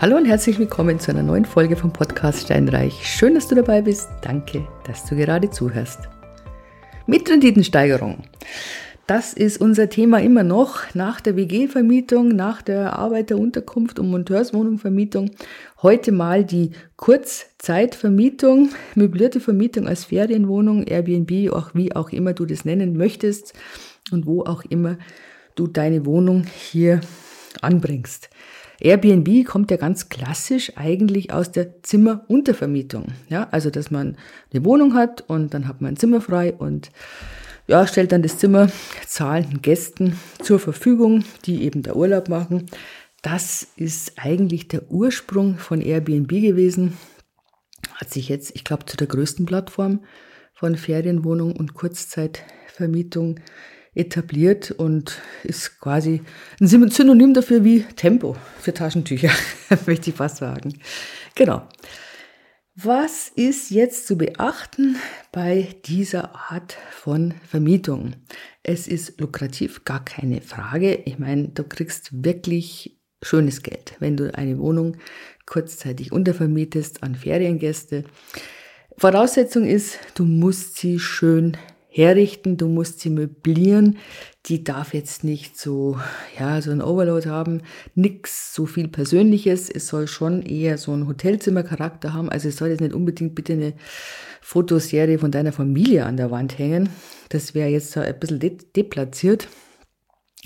Hallo und herzlich willkommen zu einer neuen Folge vom Podcast Steinreich. Schön, dass du dabei bist. Danke, dass du gerade zuhörst. Mitrenditensteigerung. Das ist unser Thema immer noch nach der WG-Vermietung, nach der Arbeiterunterkunft und Monteurswohnungvermietung. Heute mal die Kurzzeitvermietung, möblierte Vermietung als Ferienwohnung, Airbnb, auch wie auch immer du das nennen möchtest und wo auch immer du deine Wohnung hier anbringst. Airbnb kommt ja ganz klassisch eigentlich aus der Zimmeruntervermietung. Ja, also dass man eine Wohnung hat und dann hat man ein Zimmer frei und ja, stellt dann das Zimmer zahlenden Gästen zur Verfügung, die eben der Urlaub machen. Das ist eigentlich der Ursprung von Airbnb gewesen. Hat sich jetzt, ich glaube, zu der größten Plattform von Ferienwohnung und Kurzzeitvermietung etabliert und ist quasi ein Synonym dafür wie Tempo für Taschentücher, möchte ich fast sagen. Genau. Was ist jetzt zu beachten bei dieser Art von Vermietung? Es ist lukrativ, gar keine Frage. Ich meine, du kriegst wirklich schönes Geld, wenn du eine Wohnung kurzzeitig untervermietest an Feriengäste. Voraussetzung ist, du musst sie schön herrichten, du musst sie möblieren. Die darf jetzt nicht so, ja, so ein Overload haben, nix so viel Persönliches. Es soll schon eher so ein Hotelzimmercharakter haben. Also es soll jetzt nicht unbedingt bitte eine Fotoserie von deiner Familie an der Wand hängen. Das wäre jetzt so ein bisschen de deplatziert.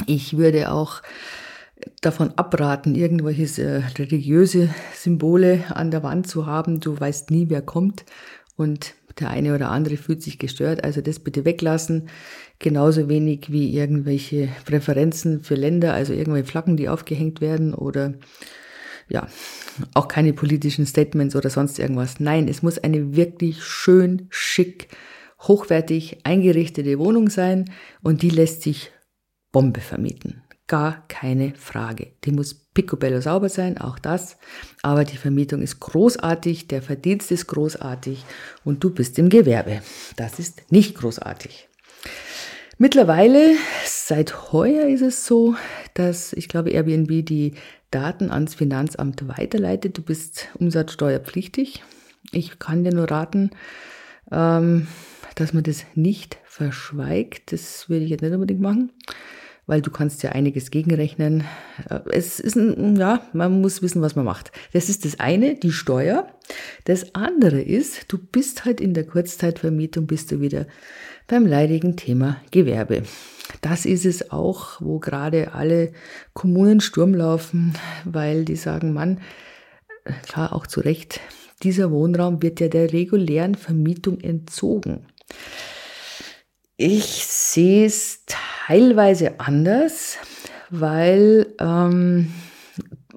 Ich würde auch davon abraten, irgendwelche äh, religiöse Symbole an der Wand zu haben. Du weißt nie, wer kommt. Und der eine oder andere fühlt sich gestört, also das bitte weglassen. Genauso wenig wie irgendwelche Präferenzen für Länder, also irgendwelche Flaggen, die aufgehängt werden oder ja, auch keine politischen Statements oder sonst irgendwas. Nein, es muss eine wirklich schön, schick, hochwertig eingerichtete Wohnung sein und die lässt sich Bombe vermieten. Gar keine Frage. Die muss picobello sauber sein, auch das. Aber die Vermietung ist großartig, der Verdienst ist großartig und du bist im Gewerbe. Das ist nicht großartig. Mittlerweile, seit heuer ist es so, dass ich glaube, Airbnb die Daten ans Finanzamt weiterleitet. Du bist umsatzsteuerpflichtig. Ich kann dir nur raten, ähm, dass man das nicht verschweigt. Das würde ich jetzt nicht unbedingt machen weil du kannst ja einiges gegenrechnen. Äh, es ist ein, ja, man muss wissen, was man macht. Das ist das eine, die Steuer. Das andere ist, du bist halt in der Kurzzeitvermietung, bist du wieder beim leidigen Thema Gewerbe. Das ist es auch, wo gerade alle Kommunen Sturm laufen, weil die sagen, Mann, klar auch zu Recht, dieser Wohnraum wird ja der regulären Vermietung entzogen. Ich sehe es teilweise anders, weil ähm,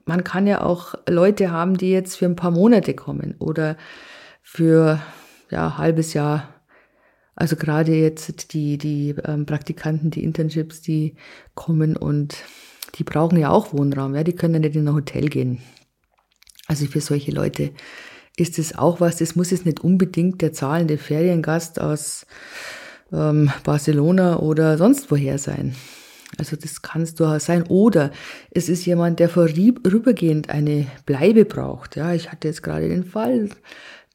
man kann ja auch Leute haben, die jetzt für ein paar Monate kommen oder für ja halbes Jahr. Also gerade jetzt die die ähm, Praktikanten, die Internships, die kommen und die brauchen ja auch Wohnraum. Ja, die können ja nicht in ein Hotel gehen. Also für solche Leute ist es auch was. Das muss jetzt nicht unbedingt der zahlende Feriengast aus ähm, Barcelona oder sonst woher sein. Also das kann es durchaus sein. Oder es ist jemand, der vorübergehend eine Bleibe braucht. Ja, ich hatte jetzt gerade den Fall,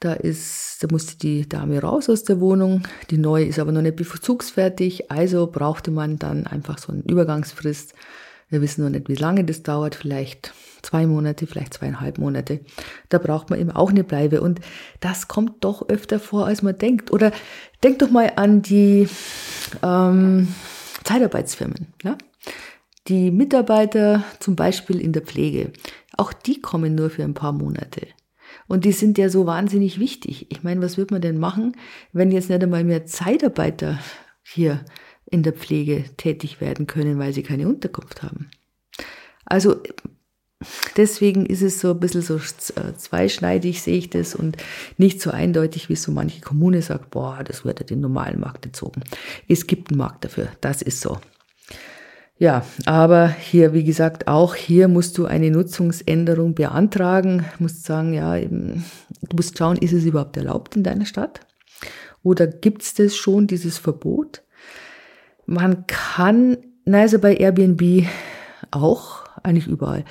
da ist, da musste die Dame raus aus der Wohnung. Die neue ist aber noch nicht bezugsfertig. Also brauchte man dann einfach so eine Übergangsfrist. Wir wissen noch nicht, wie lange das dauert. Vielleicht zwei Monate, vielleicht zweieinhalb Monate. Da braucht man eben auch eine Bleibe. Und das kommt doch öfter vor, als man denkt. Oder denkt doch mal an die ähm, Zeitarbeitsfirmen. Ja? Die Mitarbeiter zum Beispiel in der Pflege, auch die kommen nur für ein paar Monate. Und die sind ja so wahnsinnig wichtig. Ich meine, was wird man denn machen, wenn jetzt nicht einmal mehr Zeitarbeiter hier in der Pflege tätig werden können, weil sie keine Unterkunft haben? Also Deswegen ist es so ein bisschen so äh, zweischneidig, sehe ich das, und nicht so eindeutig, wie so manche Kommune sagt, boah, das wird ja den normalen Markt gezogen. Es gibt einen Markt dafür, das ist so. Ja, aber hier, wie gesagt, auch hier musst du eine Nutzungsänderung beantragen, musst sagen, ja, du musst schauen, ist es überhaupt erlaubt in deiner Stadt? Oder gibt es das schon, dieses Verbot? Man kann, na also bei Airbnb auch, eigentlich überall,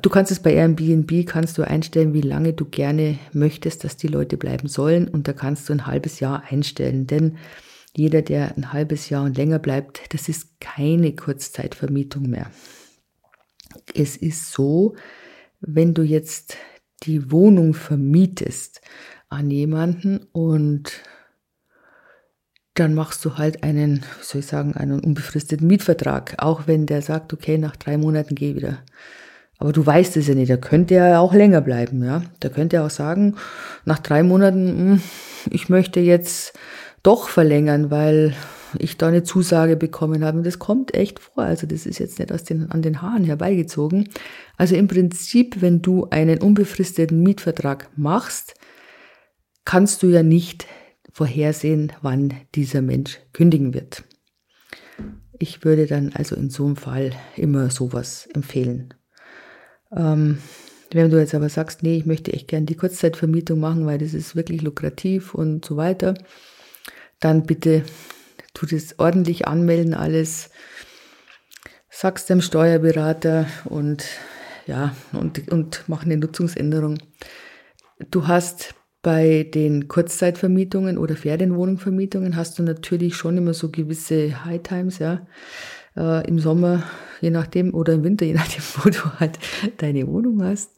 Du kannst es bei Airbnb, kannst du einstellen, wie lange du gerne möchtest, dass die Leute bleiben sollen. Und da kannst du ein halbes Jahr einstellen. Denn jeder, der ein halbes Jahr und länger bleibt, das ist keine Kurzzeitvermietung mehr. Es ist so, wenn du jetzt die Wohnung vermietest an jemanden und dann machst du halt einen, soll ich sagen, einen unbefristeten Mietvertrag, auch wenn der sagt, okay, nach drei Monaten geh wieder. Aber du weißt es ja nicht, da könnte ja auch länger bleiben, ja. Da könnte er auch sagen, nach drei Monaten, hm, ich möchte jetzt doch verlängern, weil ich da eine Zusage bekommen habe. Und das kommt echt vor. Also das ist jetzt nicht aus den, an den Haaren herbeigezogen. Also im Prinzip, wenn du einen unbefristeten Mietvertrag machst, kannst du ja nicht vorhersehen, wann dieser Mensch kündigen wird. Ich würde dann also in so einem Fall immer sowas empfehlen. Ähm, wenn du jetzt aber sagst, nee, ich möchte echt gern die Kurzzeitvermietung machen, weil das ist wirklich lukrativ und so weiter, dann bitte tu das ordentlich anmelden, alles, sagst dem Steuerberater und ja, und, und mach eine Nutzungsänderung. Du hast bei den Kurzzeitvermietungen oder Ferienwohnungsvermietungen hast du natürlich schon immer so gewisse High Times, ja. Äh, Im Sommer, je nachdem, oder im Winter, je nachdem, wo du halt deine Wohnung hast.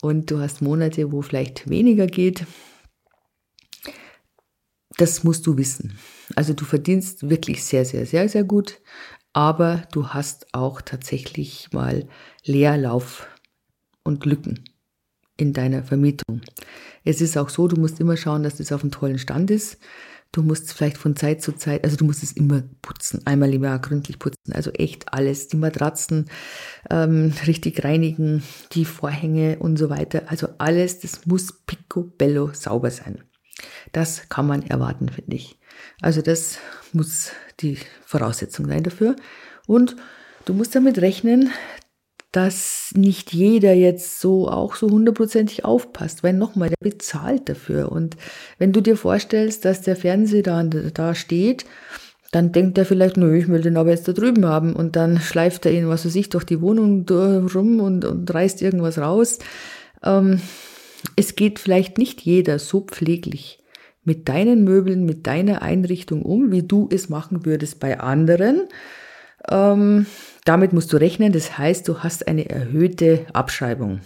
Und du hast Monate, wo vielleicht weniger geht. Das musst du wissen. Also du verdienst wirklich sehr, sehr, sehr, sehr gut, aber du hast auch tatsächlich mal Leerlauf und Lücken in deiner Vermietung. Es ist auch so, du musst immer schauen, dass das auf einem tollen Stand ist. Du musst vielleicht von Zeit zu Zeit, also du musst es immer putzen, einmal im Jahr gründlich putzen, also echt alles, die Matratzen ähm, richtig reinigen, die Vorhänge und so weiter. Also alles, das muss picobello sauber sein. Das kann man erwarten, finde ich. Also das muss die Voraussetzung sein dafür. Und du musst damit rechnen, dass nicht jeder jetzt so auch so hundertprozentig aufpasst, weil nochmal, der bezahlt dafür. Und wenn du dir vorstellst, dass der Fernseher da, da steht, dann denkt er vielleicht, nö, ich will den aber jetzt da drüben haben. Und dann schleift er ihn, was weiß ich, durch die Wohnung rum und, und reißt irgendwas raus. Ähm, es geht vielleicht nicht jeder so pfleglich mit deinen Möbeln, mit deiner Einrichtung um, wie du es machen würdest bei anderen. Ähm, damit musst du rechnen, das heißt, du hast eine erhöhte Abschreibung.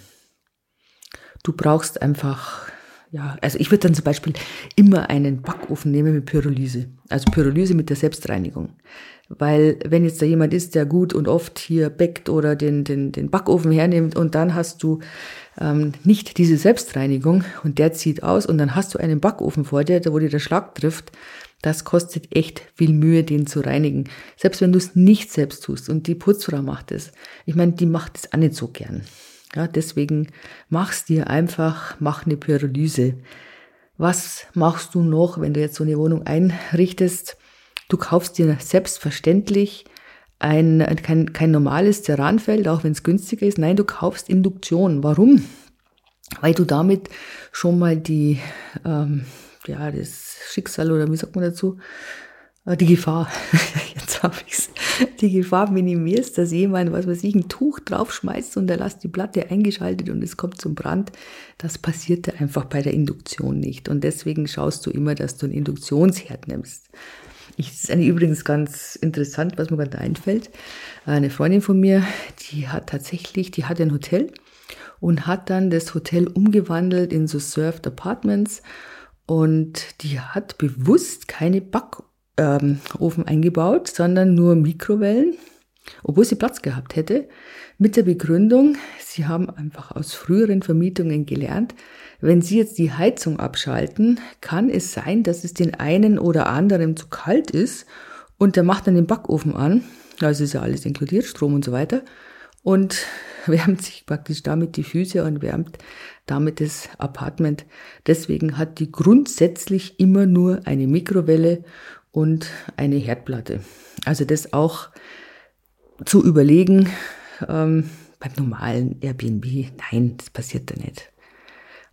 Du brauchst einfach, ja, also ich würde dann zum Beispiel immer einen Backofen nehmen mit Pyrolyse, also Pyrolyse mit der Selbstreinigung. Weil wenn jetzt da jemand ist, der gut und oft hier backt oder den, den, den Backofen hernimmt und dann hast du ähm, nicht diese Selbstreinigung und der zieht aus und dann hast du einen Backofen vor dir, wo dir der Schlag trifft, das kostet echt viel Mühe, den zu reinigen. Selbst wenn du es nicht selbst tust und die Putzfrau macht es. Ich meine, die macht es auch nicht so gern. Ja, deswegen mach's dir einfach, mach eine Pyrolyse. Was machst du noch, wenn du jetzt so eine Wohnung einrichtest? Du kaufst dir selbstverständlich ein, kein, kein normales Ceranfeld, auch wenn es günstiger ist. Nein, du kaufst Induktion. Warum? Weil du damit schon mal die, ähm, ja, das Schicksal oder wie sagt man dazu, äh, die Gefahr, jetzt habe ich's, die Gefahr minimierst, dass jemand, was weiß ich, ein Tuch draufschmeißt und er lässt die Platte eingeschaltet und es kommt zum Brand. Das passierte einfach bei der Induktion nicht. Und deswegen schaust du immer, dass du einen Induktionsherd nimmst. Ich, das ist eine, übrigens ganz interessant, was mir gerade einfällt. Eine Freundin von mir, die hat tatsächlich, die hat ein Hotel und hat dann das Hotel umgewandelt in so Served Apartments und die hat bewusst keine Backofen eingebaut, sondern nur Mikrowellen, obwohl sie Platz gehabt hätte, mit der Begründung, sie haben einfach aus früheren Vermietungen gelernt, wenn sie jetzt die Heizung abschalten, kann es sein, dass es den einen oder anderen zu kalt ist und der macht dann den Backofen an, also ist ja alles inkludiert, Strom und so weiter, und wärmt sich praktisch damit die Füße und wärmt damit das Apartment. Deswegen hat die grundsätzlich immer nur eine Mikrowelle und eine Herdplatte. Also das auch zu überlegen, ähm, beim normalen Airbnb, nein, das passiert da nicht.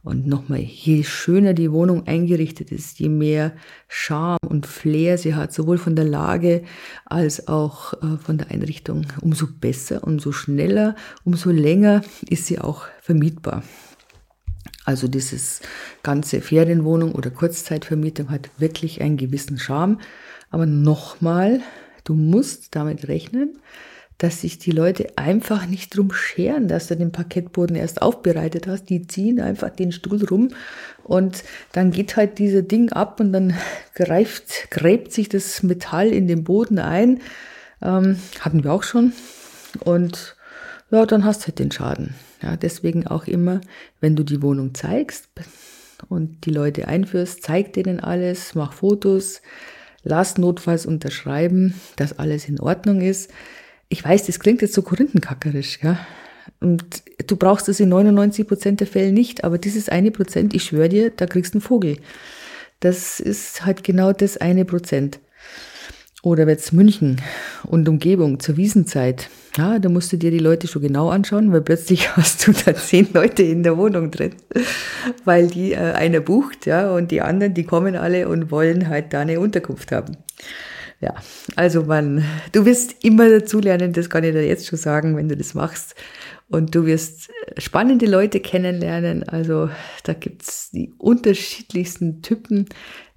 Und nochmal, je schöner die Wohnung eingerichtet ist, je mehr Charme und Flair sie hat, sowohl von der Lage als auch äh, von der Einrichtung, umso besser, umso schneller, umso länger ist sie auch vermietbar. Also dieses ganze Ferienwohnung oder Kurzzeitvermietung hat wirklich einen gewissen Charme. Aber nochmal, du musst damit rechnen, dass sich die Leute einfach nicht drum scheren, dass du den Parkettboden erst aufbereitet hast. Die ziehen einfach den Stuhl rum und dann geht halt dieser Ding ab und dann greift, gräbt sich das Metall in den Boden ein. Ähm, hatten wir auch schon. Und ja, dann hast du halt den Schaden. Ja, deswegen auch immer, wenn du die Wohnung zeigst und die Leute einführst, zeig denen alles, mach Fotos, lass notfalls unterschreiben, dass alles in Ordnung ist. Ich weiß, das klingt jetzt so korinthenkackerisch, ja. Und du brauchst es in 99 Prozent der Fälle nicht, aber dieses eine Prozent, ich schwöre dir, da kriegst du einen Vogel. Das ist halt genau das eine Prozent. Oder jetzt München und Umgebung zur Wiesenzeit. Ja, da musst du dir die Leute schon genau anschauen, weil plötzlich hast du da zehn Leute in der Wohnung drin, weil die äh, einer bucht, ja, und die anderen, die kommen alle und wollen halt da eine Unterkunft haben. Ja, also man, du wirst immer dazulernen, das kann ich dir jetzt schon sagen, wenn du das machst. Und du wirst spannende Leute kennenlernen. Also da gibt's die unterschiedlichsten Typen.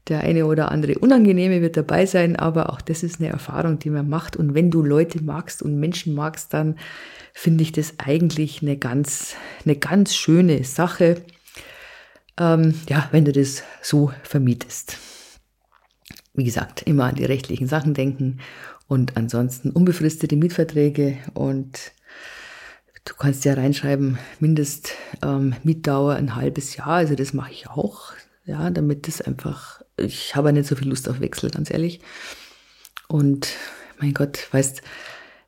Der eine oder andere Unangenehme wird dabei sein, aber auch das ist eine Erfahrung, die man macht. Und wenn du Leute magst und Menschen magst, dann finde ich das eigentlich eine ganz, eine ganz schöne Sache. Ähm, ja, wenn du das so vermietest. Wie gesagt, immer an die rechtlichen Sachen denken und ansonsten unbefristete Mietverträge und du kannst ja reinschreiben, Mindestmietdauer ähm, ein halbes Jahr, also das mache ich auch, ja, damit das einfach ich habe nicht so viel Lust auf Wechsel, ganz ehrlich. Und mein Gott, weißt,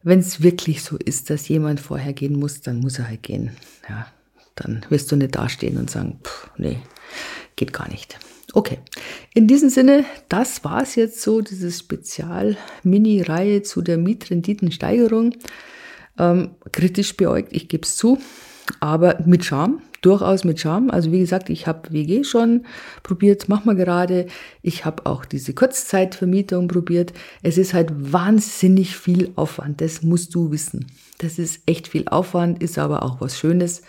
wenn es wirklich so ist, dass jemand vorher gehen muss, dann muss er halt gehen. Ja, dann wirst du nicht dastehen und sagen, pff, nee, geht gar nicht. Okay, in diesem Sinne, das war es jetzt so, diese Spezial-Mini-Reihe zu der Mietrenditensteigerung. Ähm, kritisch beäugt, ich gebe es zu, aber mit Charme durchaus mit Charme. Also wie gesagt, ich habe WG schon probiert, mach mal gerade. Ich habe auch diese Kurzzeitvermietung probiert. Es ist halt wahnsinnig viel Aufwand, das musst du wissen. Das ist echt viel Aufwand, ist aber auch was Schönes.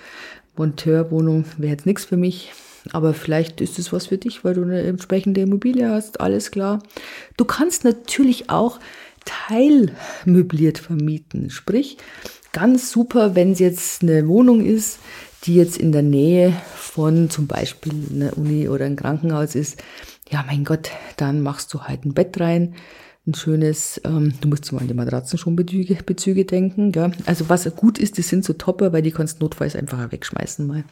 Monteurwohnung wäre jetzt nichts für mich. Aber vielleicht ist es was für dich, weil du eine entsprechende Immobilie hast, alles klar. Du kannst natürlich auch teilmöbliert vermieten. Sprich, ganz super, wenn es jetzt eine Wohnung ist, die jetzt in der Nähe von zum Beispiel einer Uni oder ein Krankenhaus ist, ja mein Gott, dann machst du halt ein Bett rein, ein schönes, ähm, du musst mal an die Matratzen schon Bezüge, Bezüge denken. Gell? Also was gut ist, das sind so Topper, weil die kannst notfalls einfach wegschmeißen mal.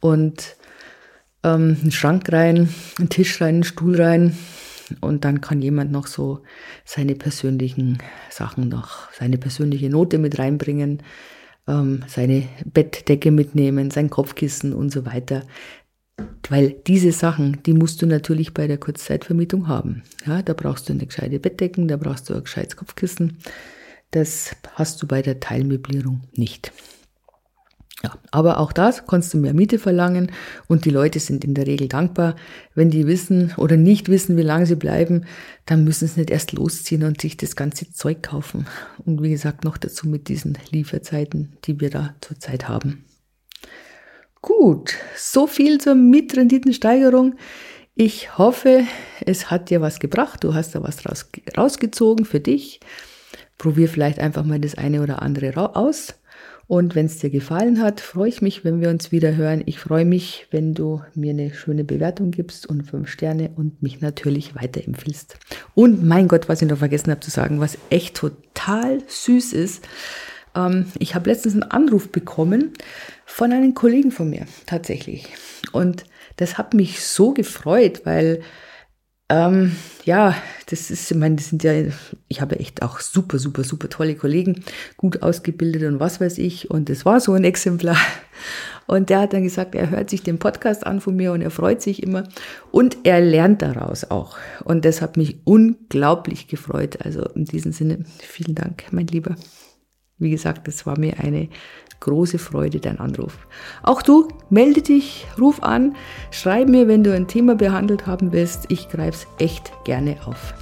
Und ähm, einen Schrank rein, einen Tisch rein, einen Stuhl rein. Und dann kann jemand noch so seine persönlichen Sachen noch, seine persönliche Note mit reinbringen ähm, seine Bettdecke mitnehmen, sein Kopfkissen und so weiter. Weil diese Sachen, die musst du natürlich bei der Kurzzeitvermietung haben. Ja, da brauchst du eine gescheite Bettdecken, da brauchst du ein gescheites Kopfkissen. Das hast du bei der Teilmöblierung nicht. Ja, aber auch das kannst du mehr Miete verlangen und die Leute sind in der Regel dankbar. Wenn die wissen oder nicht wissen, wie lange sie bleiben, dann müssen sie nicht erst losziehen und sich das ganze Zeug kaufen. Und wie gesagt, noch dazu mit diesen Lieferzeiten, die wir da zurzeit haben. Gut, so viel zur Mietrenditensteigerung. Ich hoffe, es hat dir was gebracht. Du hast da was raus, rausgezogen für dich. Probier vielleicht einfach mal das eine oder andere aus. Und wenn es dir gefallen hat, freue ich mich, wenn wir uns wieder hören. Ich freue mich, wenn du mir eine schöne Bewertung gibst und fünf Sterne und mich natürlich weiterempfiehlst. Und mein Gott, was ich noch vergessen habe zu sagen, was echt total süß ist. Ähm, ich habe letztens einen Anruf bekommen von einem Kollegen von mir, tatsächlich. Und das hat mich so gefreut, weil ähm, ja, das ist, ich meine, das sind ja, ich habe echt auch super, super, super tolle Kollegen, gut ausgebildet und was weiß ich. Und das war so ein Exemplar. Und der hat dann gesagt, er hört sich den Podcast an von mir und er freut sich immer und er lernt daraus auch. Und das hat mich unglaublich gefreut. Also in diesem Sinne, vielen Dank, mein Lieber. Wie gesagt, es war mir eine große Freude, dein Anruf. Auch du, melde dich, ruf an, schreib mir, wenn du ein Thema behandelt haben willst. Ich greife es echt gerne auf.